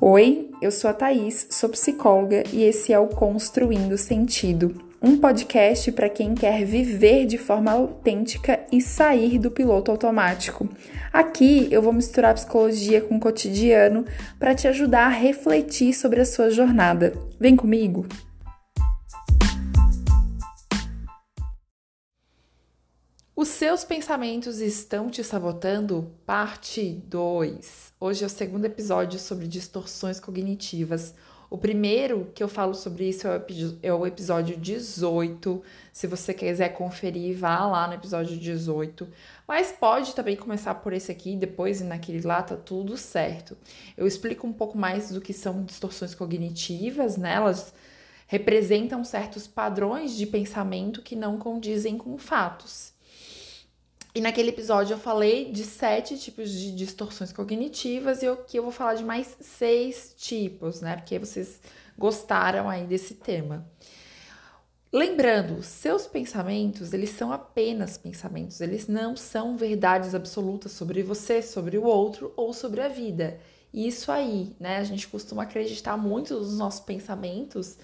Oi, eu sou a Thaís, sou psicóloga e esse é o Construindo Sentido, um podcast para quem quer viver de forma autêntica e sair do piloto automático. Aqui eu vou misturar psicologia com o cotidiano para te ajudar a refletir sobre a sua jornada. Vem comigo! Os seus pensamentos estão te sabotando? Parte 2. Hoje é o segundo episódio sobre distorções cognitivas. O primeiro que eu falo sobre isso é o episódio 18. Se você quiser conferir, vá lá no episódio 18. Mas pode também começar por esse aqui, depois e naquele lá, tá tudo certo. Eu explico um pouco mais do que são distorções cognitivas, né? Elas representam certos padrões de pensamento que não condizem com fatos. E naquele episódio eu falei de sete tipos de distorções cognitivas e aqui eu vou falar de mais seis tipos, né? Porque vocês gostaram aí desse tema. Lembrando, seus pensamentos, eles são apenas pensamentos, eles não são verdades absolutas sobre você, sobre o outro ou sobre a vida. Isso aí, né? A gente costuma acreditar muito nos nossos pensamentos,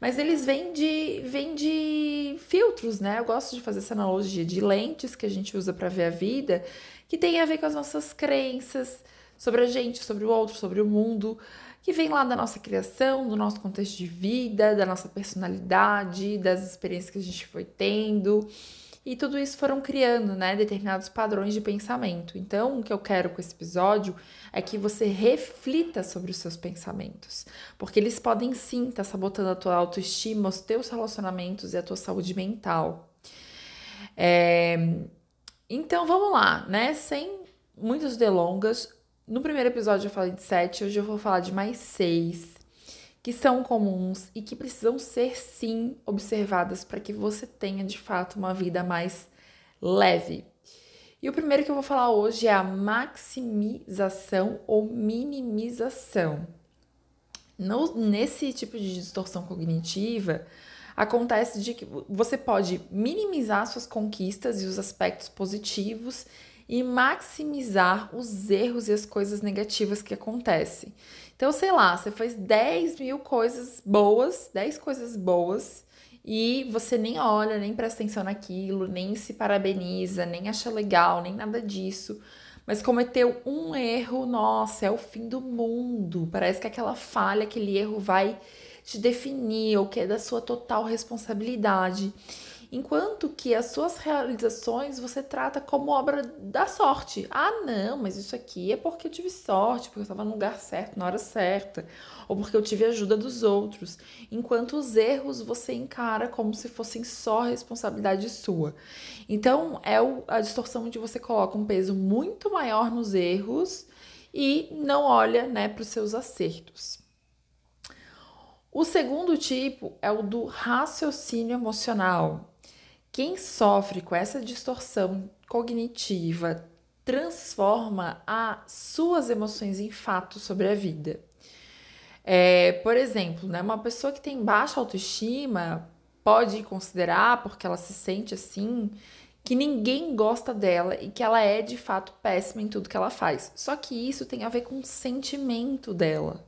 mas eles vêm de, vêm de filtros, né? Eu gosto de fazer essa analogia de lentes que a gente usa para ver a vida, que tem a ver com as nossas crenças sobre a gente, sobre o outro, sobre o mundo, que vem lá da nossa criação, do nosso contexto de vida, da nossa personalidade, das experiências que a gente foi tendo. E tudo isso foram criando, né, determinados padrões de pensamento. Então, o que eu quero com esse episódio é que você reflita sobre os seus pensamentos, porque eles podem sim estar tá sabotando a tua autoestima, os teus relacionamentos e a tua saúde mental. É... Então, vamos lá, né? Sem muitas delongas. No primeiro episódio eu falei de sete, hoje eu vou falar de mais seis que são comuns e que precisam ser sim observadas para que você tenha de fato uma vida mais leve. E o primeiro que eu vou falar hoje é a maximização ou minimização. No, nesse tipo de distorção cognitiva, acontece de que você pode minimizar suas conquistas e os aspectos positivos e maximizar os erros e as coisas negativas que acontecem. Então, sei lá, você fez 10 mil coisas boas, 10 coisas boas, e você nem olha, nem presta atenção naquilo, nem se parabeniza, nem acha legal, nem nada disso. Mas cometeu um erro, nossa, é o fim do mundo. Parece que aquela falha, aquele erro vai te definir, ou que é da sua total responsabilidade enquanto que as suas realizações você trata como obra da sorte. Ah, não, mas isso aqui é porque eu tive sorte, porque eu estava no lugar certo, na hora certa, ou porque eu tive ajuda dos outros. Enquanto os erros você encara como se fossem só responsabilidade sua. Então, é a distorção onde você coloca um peso muito maior nos erros e não olha né, para os seus acertos. O segundo tipo é o do raciocínio emocional. Quem sofre com essa distorção cognitiva transforma as suas emoções em fatos sobre a vida. É, por exemplo, né, uma pessoa que tem baixa autoestima pode considerar, porque ela se sente assim, que ninguém gosta dela e que ela é de fato péssima em tudo que ela faz. Só que isso tem a ver com o sentimento dela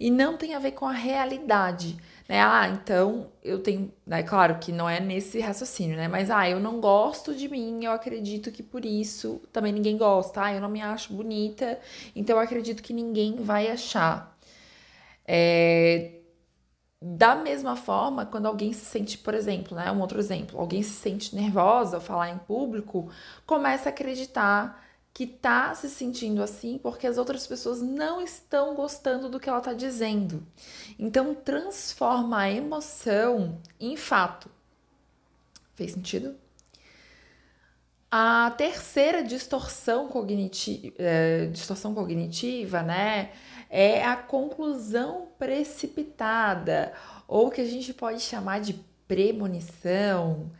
e não tem a ver com a realidade né? Ah, então eu tenho, é claro que não é nesse raciocínio, né? Mas ah, eu não gosto de mim, eu acredito que por isso também ninguém gosta. Ah, eu não me acho bonita, então eu acredito que ninguém vai achar. É, da mesma forma, quando alguém se sente, por exemplo, né, um outro exemplo, alguém se sente nervosa ao falar em público, começa a acreditar que tá se sentindo assim porque as outras pessoas não estão gostando do que ela tá dizendo. Então transforma a emoção em fato. Fez sentido? A terceira distorção cognitiva, é, distorção cognitiva, né, é a conclusão precipitada, ou que a gente pode chamar de premonição,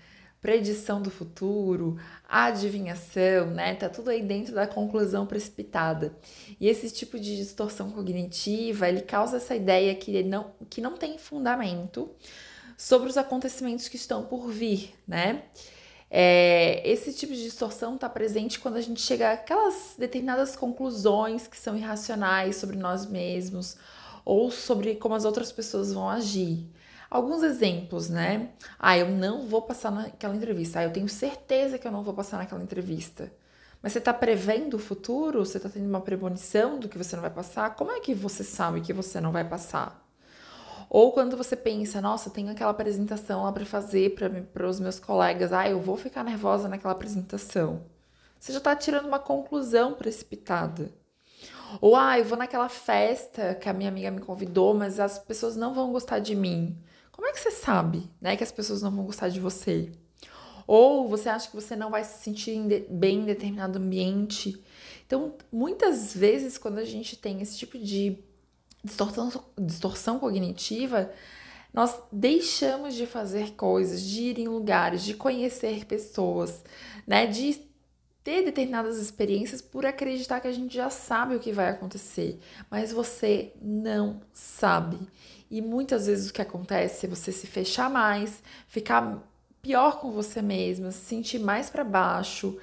predição do futuro, adivinhação, né? Tá tudo aí dentro da conclusão precipitada. E esse tipo de distorção cognitiva, ele causa essa ideia que não, que não tem fundamento sobre os acontecimentos que estão por vir, né? É, esse tipo de distorção está presente quando a gente chega aquelas determinadas conclusões que são irracionais sobre nós mesmos ou sobre como as outras pessoas vão agir. Alguns exemplos, né? Ah, eu não vou passar naquela entrevista. Ah, eu tenho certeza que eu não vou passar naquela entrevista. Mas você está prevendo o futuro? Você está tendo uma premonição do que você não vai passar? Como é que você sabe que você não vai passar? Ou quando você pensa, nossa, tenho aquela apresentação lá para fazer para os meus colegas, ah, eu vou ficar nervosa naquela apresentação. Você já está tirando uma conclusão precipitada. Ou, ah, eu vou naquela festa que a minha amiga me convidou, mas as pessoas não vão gostar de mim. Como é que você sabe, né, que as pessoas não vão gostar de você? Ou você acha que você não vai se sentir bem em determinado ambiente. Então, muitas vezes, quando a gente tem esse tipo de distorção, distorção cognitiva, nós deixamos de fazer coisas, de ir em lugares, de conhecer pessoas, né? De ter determinadas experiências por acreditar que a gente já sabe o que vai acontecer, mas você não sabe. E muitas vezes o que acontece é você se fechar mais, ficar pior com você mesma, se sentir mais para baixo,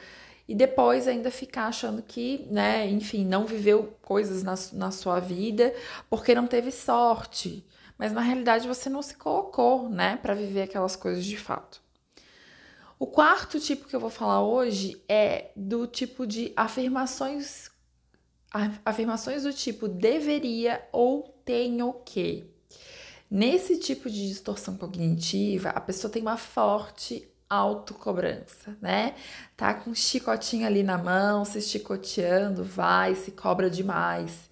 e depois ainda ficar achando que, né, enfim, não viveu coisas na, na sua vida porque não teve sorte. Mas na realidade você não se colocou, né, para viver aquelas coisas de fato. O quarto tipo que eu vou falar hoje é do tipo de afirmações afirmações do tipo deveria ou tenho que. Nesse tipo de distorção cognitiva, a pessoa tem uma forte autocobrança, né? Tá com um chicotinho ali na mão, se chicoteando, vai, se cobra demais.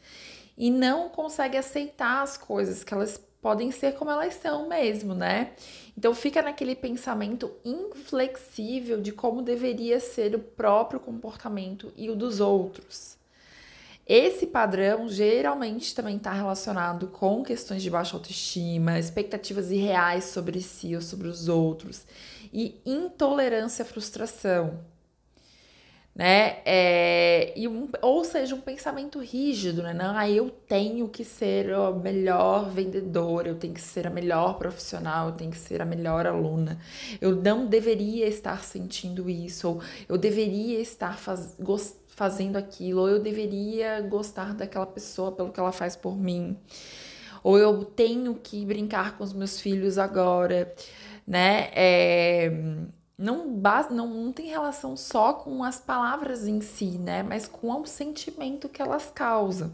E não consegue aceitar as coisas que elas podem ser como elas são mesmo, né? Então fica naquele pensamento inflexível de como deveria ser o próprio comportamento e o dos outros. Esse padrão geralmente também está relacionado com questões de baixa autoestima, expectativas irreais sobre si ou sobre os outros e intolerância à frustração. Né? É, e um, ou seja, um pensamento rígido, né? Não, ah, eu tenho que ser a melhor vendedora, eu tenho que ser a melhor profissional, eu tenho que ser a melhor aluna. Eu não deveria estar sentindo isso, ou eu deveria estar faz, fazendo aquilo, ou eu deveria gostar daquela pessoa pelo que ela faz por mim, ou eu tenho que brincar com os meus filhos agora né? É, não, não, não tem relação só com as palavras em si, né? Mas com o sentimento que elas causam.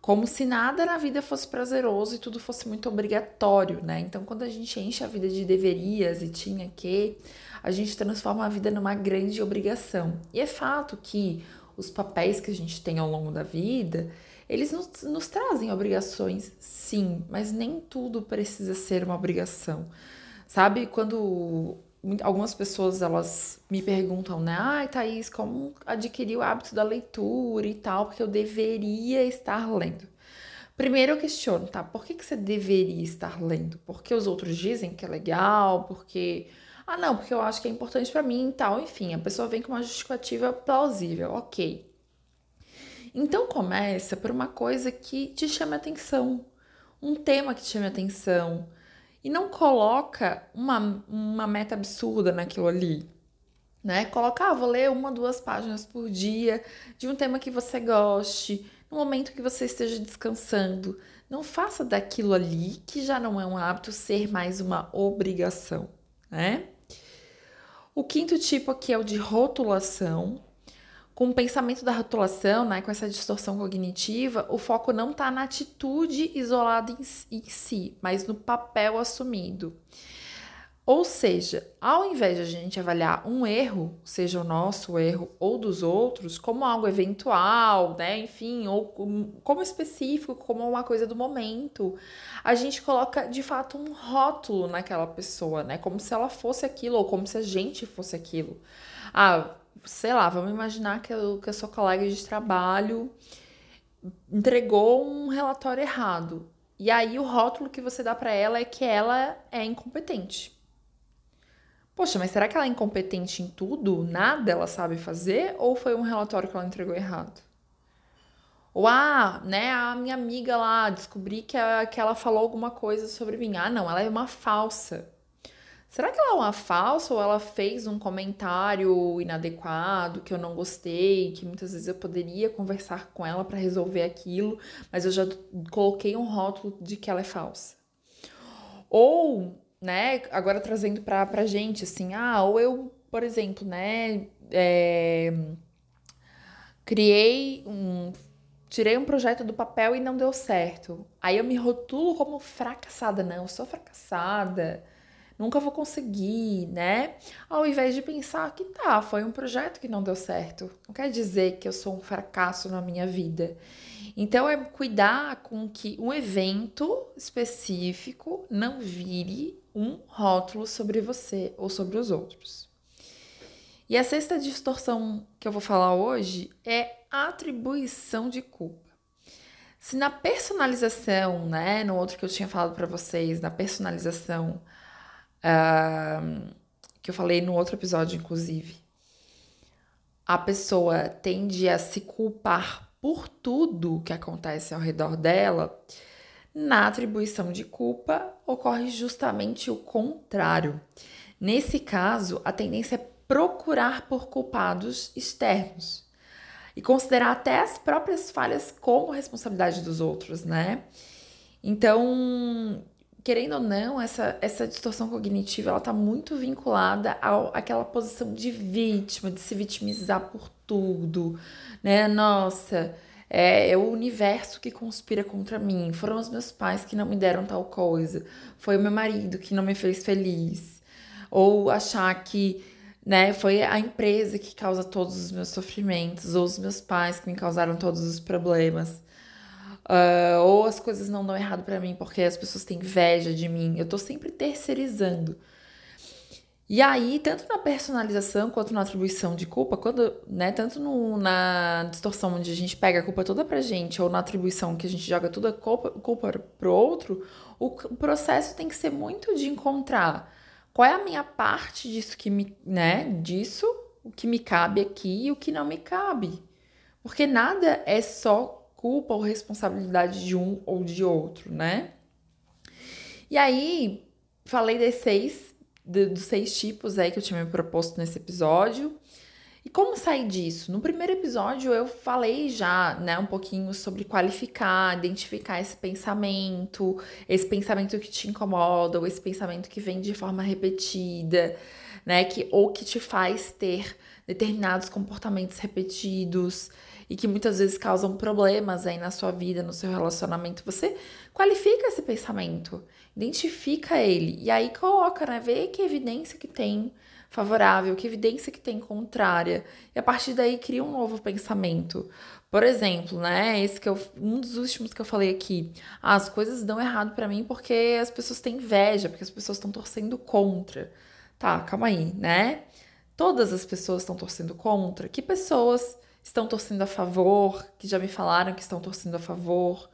Como se nada na vida fosse prazeroso e tudo fosse muito obrigatório, né? Então, quando a gente enche a vida de deverias e tinha que, a gente transforma a vida numa grande obrigação. E é fato que os papéis que a gente tem ao longo da vida, eles nos, nos trazem obrigações, sim, mas nem tudo precisa ser uma obrigação. Sabe, quando algumas pessoas elas me perguntam, né? Ai, Thaís, como adquirir o hábito da leitura e tal, porque eu deveria estar lendo. Primeiro eu questiono, tá? Por que, que você deveria estar lendo? Porque os outros dizem que é legal, porque. Ah, não, porque eu acho que é importante para mim e tal. Enfim, a pessoa vem com uma justificativa plausível, ok. Então começa por uma coisa que te chame atenção, um tema que te chame atenção e não coloca uma, uma meta absurda naquilo ali. Né? Coloca, ah, vou ler uma, duas páginas por dia de um tema que você goste, no momento que você esteja descansando. Não faça daquilo ali, que já não é um hábito, ser mais uma obrigação, né? O quinto tipo aqui é o de rotulação, com o pensamento da rotulação, né, com essa distorção cognitiva, o foco não está na atitude isolada em, si, mas no papel assumido. Ou seja, ao invés de a gente avaliar um erro, seja o nosso erro ou dos outros, como algo eventual, né, enfim, ou como específico, como uma coisa do momento, a gente coloca de fato um rótulo naquela pessoa, né, como se ela fosse aquilo ou como se a gente fosse aquilo. Ah, sei lá, vamos imaginar que, eu, que a sua colega de trabalho entregou um relatório errado. E aí o rótulo que você dá para ela é que ela é incompetente. Poxa, mas será que ela é incompetente em tudo? Nada ela sabe fazer? Ou foi um relatório que ela entregou errado? Ou, ah, né, a minha amiga lá, descobri que, a, que ela falou alguma coisa sobre mim. Ah, não, ela é uma falsa. Será que ela é uma falsa ou ela fez um comentário inadequado que eu não gostei, que muitas vezes eu poderia conversar com ela para resolver aquilo, mas eu já coloquei um rótulo de que ela é falsa. Ou, né, agora trazendo pra, pra gente, assim, ah, ou eu, por exemplo, né, é, criei um tirei um projeto do papel e não deu certo. Aí eu me rotulo como fracassada. Não, eu sou fracassada. Nunca vou conseguir, né? Ao invés de pensar que tá, foi um projeto que não deu certo. Não quer dizer que eu sou um fracasso na minha vida. Então é cuidar com que um evento específico não vire um rótulo sobre você ou sobre os outros. E a sexta distorção que eu vou falar hoje é atribuição de culpa. Se na personalização, né, no outro que eu tinha falado para vocês, na personalização, uh, que eu falei no outro episódio, inclusive, a pessoa tende a se culpar por tudo que acontece ao redor dela, na atribuição de culpa ocorre justamente o contrário. Nesse caso, a tendência é procurar por culpados externos e considerar até as próprias falhas como responsabilidade dos outros, né? Então, querendo ou não, essa, essa distorção cognitiva ela está muito vinculada ao, àquela posição de vítima, de se vitimizar por tudo, né? Nossa, é, é, o universo que conspira contra mim, foram os meus pais que não me deram tal coisa, foi o meu marido que não me fez feliz, ou achar que né? Foi a empresa que causa todos os meus sofrimentos, ou os meus pais que me causaram todos os problemas. Uh, ou as coisas não dão errado para mim porque as pessoas têm inveja de mim. Eu tô sempre terceirizando. E aí, tanto na personalização quanto na atribuição de culpa, quando, né, tanto no, na distorção onde a gente pega a culpa toda pra gente, ou na atribuição que a gente joga toda a culpa, culpa pro outro, o, processo tem que ser muito de encontrar qual é a minha parte disso que me, né, disso, o que me cabe aqui e o que não me cabe. Porque nada é só culpa ou responsabilidade de um ou de outro, né? E aí, falei das seis, dos seis tipos aí que eu tinha me proposto nesse episódio. E como sair disso? No primeiro episódio eu falei já, né, um pouquinho sobre qualificar, identificar esse pensamento, esse pensamento que te incomoda, ou esse pensamento que vem de forma repetida, né, que ou que te faz ter determinados comportamentos repetidos e que muitas vezes causam problemas aí na sua vida, no seu relacionamento. Você qualifica esse pensamento, identifica ele e aí coloca, né, vê que evidência que tem favorável, que evidência que tem contrária, e a partir daí cria um novo pensamento. Por exemplo, né, esse que eu, um dos últimos que eu falei aqui, ah, as coisas dão errado para mim porque as pessoas têm inveja, porque as pessoas estão torcendo contra. Tá, calma aí, né? Todas as pessoas estão torcendo contra. Que pessoas estão torcendo a favor? Que já me falaram que estão torcendo a favor?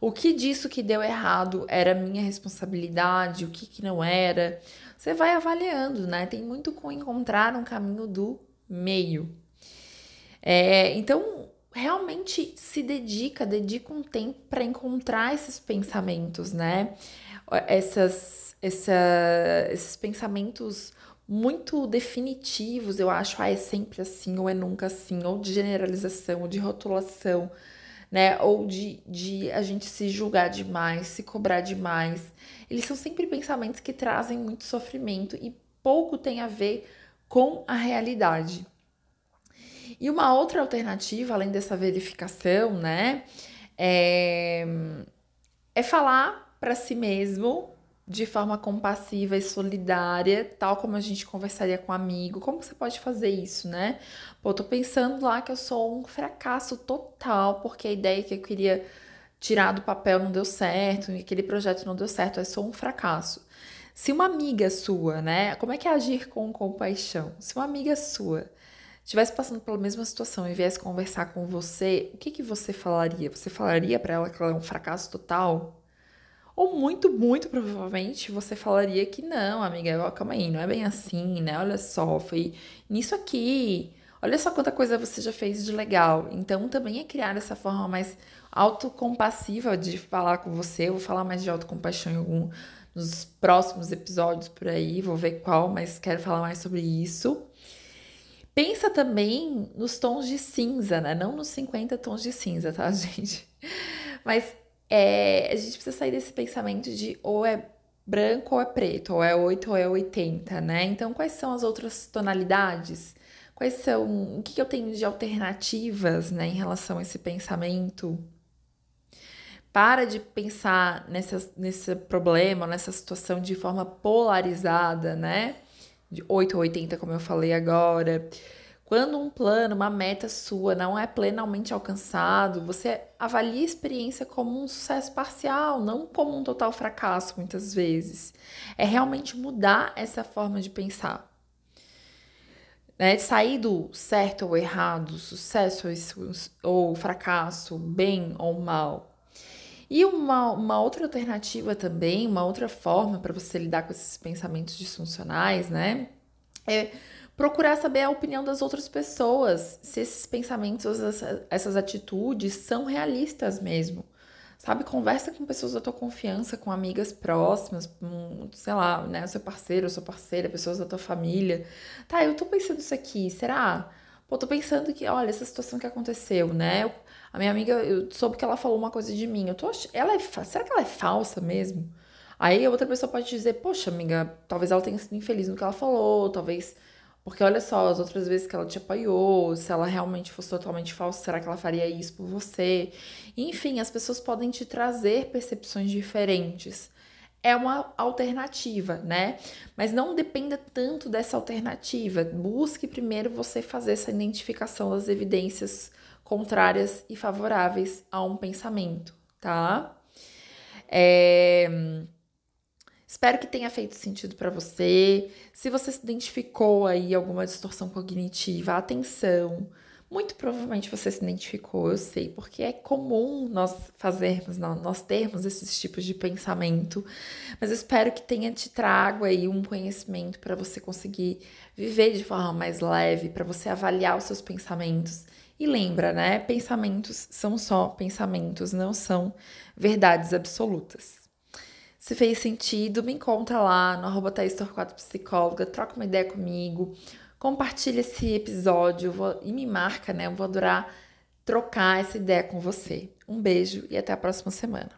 O que disso que deu errado era minha responsabilidade? O que, que não era? você vai avaliando, né? Tem muito com encontrar um caminho do meio. É, então, realmente se dedica, dedica um tempo para encontrar esses pensamentos, né? Essas, essa, esses pensamentos muito definitivos, eu acho, ah, é sempre assim, ou é nunca assim, ou de generalização, ou de rotulação, né? Ou de, de a gente se julgar demais, se cobrar demais eles são sempre pensamentos que trazem muito sofrimento e pouco tem a ver com a realidade. E uma outra alternativa, além dessa verificação, né, é, é falar para si mesmo de forma compassiva e solidária, tal como a gente conversaria com um amigo. Como você pode fazer isso, né? Pô, tô pensando lá que eu sou um fracasso total, porque a ideia que eu queria tirar do papel não deu certo, aquele projeto não deu certo, é só um fracasso. Se uma amiga sua, né? Como é que é agir com compaixão? Se uma amiga sua estivesse passando pela mesma situação e viesse conversar com você, o que, que você falaria? Você falaria para ela que ela é um fracasso total? Ou muito, muito provavelmente você falaria que não, amiga, calma aí, não é bem assim, né? Olha só, foi nisso aqui. Olha só quanta coisa você já fez de legal. Então também é criar essa forma mais autocompassiva de falar com você, eu vou falar mais de autocompaixão em algum nos próximos episódios por aí, vou ver qual, mas quero falar mais sobre isso. Pensa também nos tons de cinza, né? Não nos 50 tons de cinza, tá, gente? Mas é, a gente precisa sair desse pensamento de ou é branco ou é preto, ou é 8 ou é 80, né? Então, quais são as outras tonalidades? Quais são, o que, eu tenho de alternativas, né, em relação a esse pensamento? Para de pensar nessa, nesse problema, nessa situação de forma polarizada, né? De 8 ou 80, como eu falei agora. Quando um plano, uma meta sua não é plenamente alcançado, você avalia a experiência como um sucesso parcial, não como um total fracasso, muitas vezes. É realmente mudar essa forma de pensar. Né? Sair do certo ou errado, sucesso ou fracasso, bem ou mal. E uma, uma outra alternativa também, uma outra forma para você lidar com esses pensamentos disfuncionais, né? É procurar saber a opinião das outras pessoas, se esses pensamentos, essas atitudes são realistas mesmo. Sabe, conversa com pessoas da tua confiança, com amigas próximas, sei lá, né, seu parceiro, sua parceira, pessoas da tua família. Tá, eu tô pensando isso aqui, será? Pô, tô pensando que, olha, essa situação que aconteceu, né? a minha amiga, eu soube que ela falou uma coisa de mim. Eu tô, ela é, será que ela é falsa mesmo? Aí a outra pessoa pode dizer, poxa, amiga, talvez ela tenha sido infeliz no que ela falou, talvez porque olha só, as outras vezes que ela te apoiou, se ela realmente fosse totalmente falsa, será que ela faria isso por você? Enfim, as pessoas podem te trazer percepções diferentes. É uma alternativa, né? Mas não dependa tanto dessa alternativa. Busque primeiro você fazer essa identificação das evidências contrárias e favoráveis a um pensamento, tá? É... Espero que tenha feito sentido para você. Se você se identificou aí alguma distorção cognitiva, atenção. Muito provavelmente você se identificou, eu sei, porque é comum nós fazermos, nós termos esses tipos de pensamento. Mas espero que tenha te trago aí um conhecimento para você conseguir viver de forma mais leve, para você avaliar os seus pensamentos. E lembra, né? Pensamentos são só pensamentos, não são verdades absolutas. Se fez sentido, me encontra lá no arroba Psicóloga, troca uma ideia comigo, compartilha esse episódio vou, e me marca, né? Eu vou adorar trocar essa ideia com você. Um beijo e até a próxima semana.